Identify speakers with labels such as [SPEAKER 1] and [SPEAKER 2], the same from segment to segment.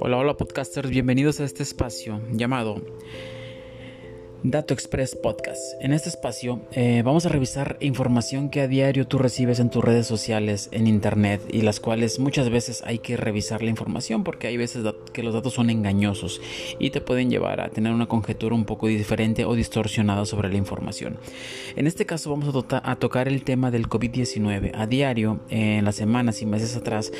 [SPEAKER 1] Hola, hola podcasters, bienvenidos a este espacio llamado Dato Express Podcast. En este espacio eh, vamos a revisar información que a diario tú recibes en tus redes sociales, en internet, y las cuales muchas veces hay que revisar la información porque hay veces que los datos son engañosos y te pueden llevar a tener una conjetura un poco diferente o distorsionada sobre la información. En este caso vamos a, a tocar el tema del COVID-19. A diario, en las semanas y meses atrás,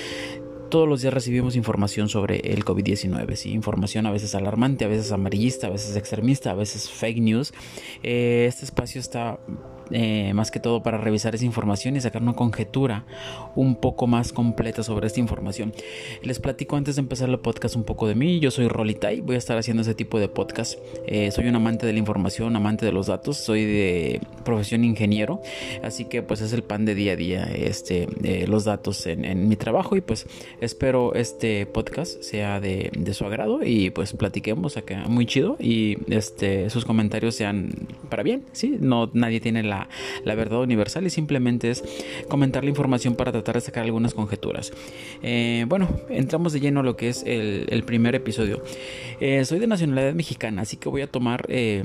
[SPEAKER 1] todos los días recibimos información sobre el COVID-19, ¿sí? información a veces alarmante, a veces amarillista, a veces extremista, a veces fake news. Eh, este espacio está eh, más que todo para revisar esa información y sacar una conjetura un poco más completa sobre esta información. Les platico antes de empezar el podcast un poco de mí. Yo soy Rolitay, voy a estar haciendo ese tipo de podcast. Eh, soy un amante de la información, amante de los datos, soy de profesión ingeniero, así que pues es el pan de día a día este, los datos en, mi trabajo y pues espero este podcast sea de, su agrado y pues platiquemos acá muy chido y este, sus comentarios sean para bien, ¿sí? No, nadie tiene la la, verdad universal y simplemente es comentar la información para tratar de sacar algunas conjeturas. Eh, bueno, entramos de lleno a lo que es el, primer episodio. Eh, soy de nacionalidad mexicana, así que voy a tomar... Eh,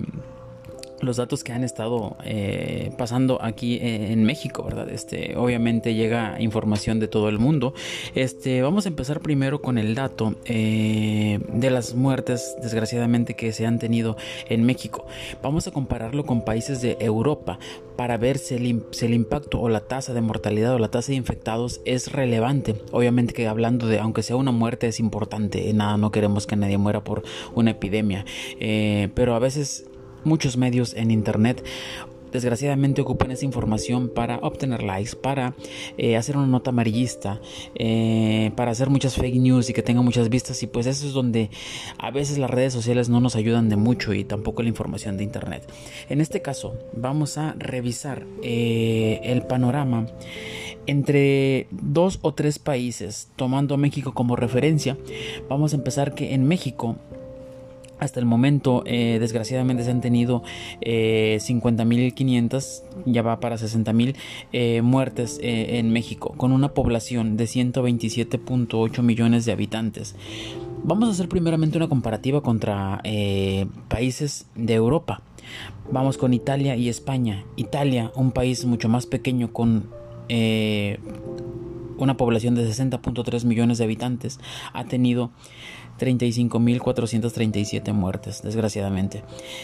[SPEAKER 1] los datos que han estado eh, pasando aquí eh, en México, ¿verdad? Este, obviamente llega información de todo el mundo. Este, vamos a empezar primero con el dato eh, de las muertes, desgraciadamente, que se han tenido en México. Vamos a compararlo con países de Europa para ver si el, si el impacto o la tasa de mortalidad o la tasa de infectados es relevante. Obviamente que hablando de, aunque sea una muerte, es importante. Nada, no queremos que nadie muera por una epidemia. pero a veces muchos medios en internet desgraciadamente ocupan esa información para obtener likes, para eh, hacer una nota amarillista, eh, para hacer muchas fake news y que tenga muchas vistas y pues eso es donde a veces las redes sociales no nos ayudan de mucho y tampoco la información de internet. En este caso vamos a revisar eh, el panorama entre dos o tres países, tomando a México como referencia. Vamos a empezar que en México hasta el momento, eh, desgraciadamente, se han tenido eh, 50.500, ya va para 60.000 eh, muertes eh, en México, con una población de 127.8 millones de habitantes. Vamos a hacer primeramente una comparativa contra países de Europa. Vamos con Italia y España. Italia, un país mucho más pequeño con una población de 60.3 millones de habitantes, ha tenido 35.437 muertes, desgraciadamente.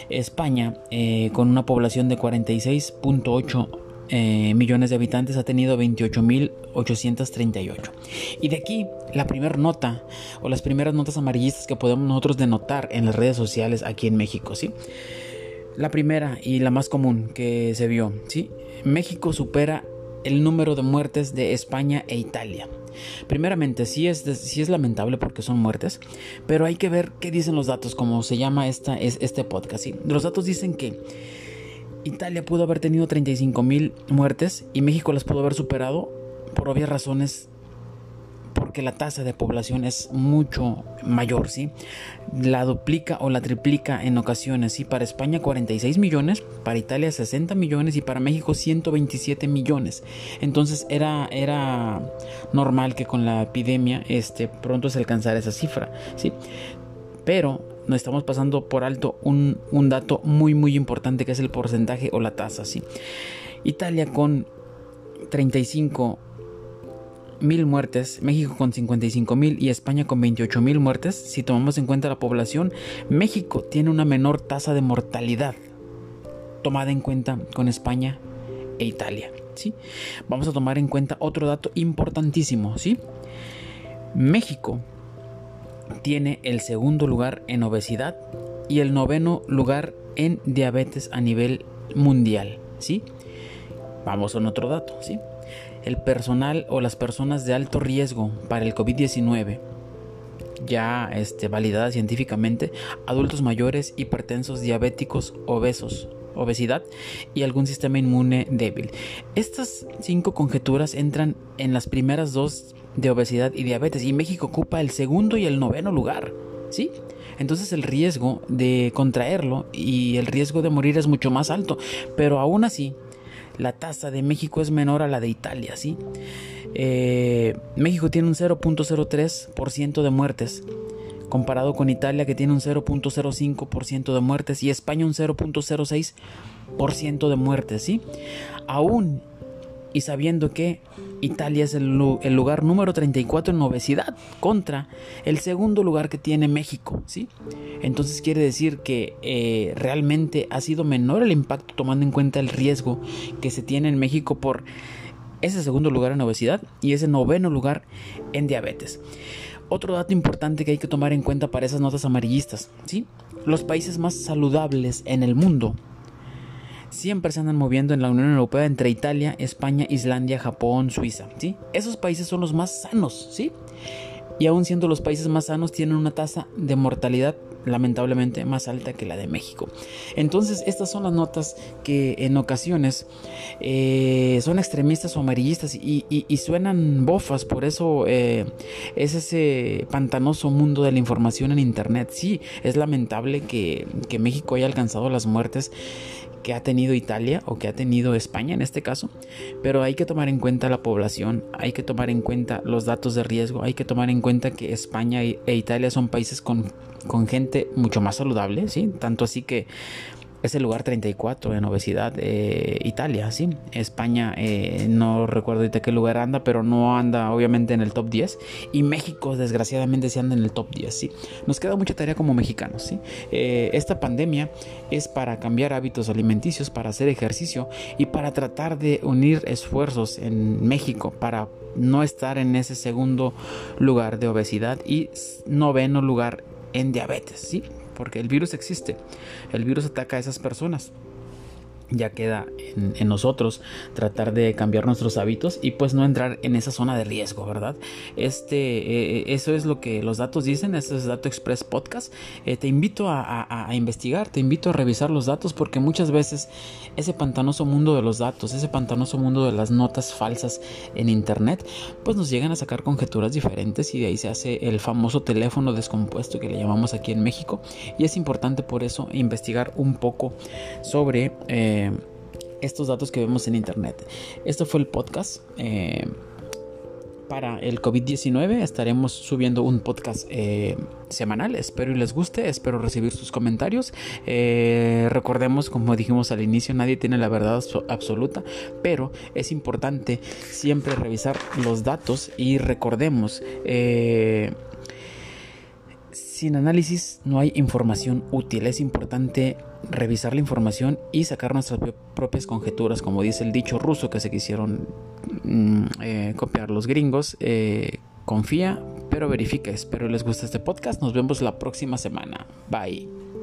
[SPEAKER 1] España, eh, con una población de 46.8 eh, millones de habitantes, ha tenido 28.838. Y de aquí la primera nota o las primeras notas amarillistas que podemos nosotros denotar en las redes sociales aquí en México, ¿sí? La primera y la más común que se vio, ¿sí? México supera el número de muertes de España e Italia. Primeramente, sí es, es lamentable porque son muertes, pero hay que ver qué dicen los datos, como se llama esta, es, este podcast. Los datos dicen que Italia pudo haber tenido 35 mil muertes y México las pudo haber superado por obvias razones porque la tasa de población es mucho mayor, ¿sí? La duplica o la triplica en ocasiones, ¿sí? Para España 46 millones, para Italia 60 millones y para México 127 millones. Entonces era, era normal que con la epidemia este, pronto se alcanzara esa cifra, ¿sí? Pero nos estamos pasando por alto un, un dato muy muy importante que es el porcentaje o la tasa, ¿sí? Italia con 35 mil muertes, México con 55 mil y España con 28 mil muertes. Si tomamos en cuenta la población, México tiene una menor tasa de mortalidad tomada en cuenta con España e Italia. ¿sí? Vamos a tomar en cuenta otro dato importantísimo. ¿sí? México tiene el segundo lugar en obesidad y el noveno lugar en diabetes a nivel mundial. ¿sí? Vamos a otro dato. ¿sí? El personal o las personas de alto riesgo para el COVID-19 ya este, validada científicamente, adultos mayores, hipertensos, diabéticos, obesos, obesidad y algún sistema inmune débil. Estas cinco conjeturas entran en las primeras dos de obesidad y diabetes y México ocupa el segundo y el noveno lugar, ¿sí? Entonces el riesgo de contraerlo y el riesgo de morir es mucho más alto, pero aún así la tasa de México es menor a la de Italia, ¿sí? Eh, México tiene un 0.03% de muertes, comparado con Italia que tiene un 0.05% de muertes y España un 0.06% de muertes, ¿sí? Aún y sabiendo que Italia es el, lugar número 34 en obesidad contra el segundo lugar que tiene México, ¿sí? Entonces quiere decir que eh, realmente ha sido menor el impacto tomando en cuenta el riesgo que se tiene en México por ese segundo lugar en obesidad y ese noveno lugar en diabetes. Otro dato importante que hay que tomar en cuenta para esas notas amarillistas, ¿sí? Los países más saludables en el mundo siempre se andan moviendo en la Unión Europea entre Italia, España, Islandia, Japón, Suiza, ¿sí? Esos países son los más sanos, ¿sí? Y aún siendo los países más sanos tienen una tasa de mortalidad lamentablemente más alta que la de México. Entonces estas son las notas que en ocasiones eh, son extremistas o amarillistas y, suenan bofas, por eso eh, es ese pantanoso mundo de la información en Internet. Sí, es lamentable que, que México haya alcanzado las muertes que ha tenido Italia o que ha tenido España en este caso, pero hay que tomar en cuenta la población, hay que tomar en cuenta los datos de riesgo, hay que tomar en cuenta que España e Italia son países con, con gente mucho más saludable, ¿sí? Tanto así que es el lugar 34 en obesidad eh, Italia, sí. España, eh, no recuerdo de qué lugar anda, pero no anda obviamente en el top 10. Y México, desgraciadamente, sí anda en el top 10, sí. Nos queda mucha tarea como mexicanos, sí. Eh, esta pandemia es para cambiar hábitos alimenticios, para hacer ejercicio y para tratar de unir esfuerzos en México para no estar en ese segundo lugar de obesidad y noveno lugar en diabetes, ¿sí? porque el virus existe, el virus ataca a esas personas ya queda en, nosotros tratar de cambiar nuestros hábitos y pues no entrar en esa zona de riesgo, ¿verdad? Este, eh, eso es lo que los datos dicen, este es Dato Express Podcast. Eh, te invito a, investigar, te invito a revisar los datos porque muchas veces ese pantanoso mundo de los datos, ese pantanoso mundo de las notas falsas en Internet, pues nos llegan a sacar conjeturas diferentes y de ahí se hace el famoso teléfono descompuesto que le llamamos aquí en México y es importante por eso investigar un poco sobre... Eh, eh, estos datos que vemos en internet. Esto fue el podcast. Eh, para el COVID-19 estaremos subiendo un podcast eh, semanal. Espero y les guste, espero recibir sus comentarios. recordemos, como dijimos al inicio, nadie tiene la verdad absoluta, pero es importante siempre revisar los datos y recordemos sin análisis no hay información útil. Es importante revisar la información y sacar nuestras propias conjeturas, como dice el dicho ruso que se quisieron mm, eh, copiar los gringos. Eh, confía, pero verifica. Espero les guste este podcast. Nos vemos la próxima semana. Bye.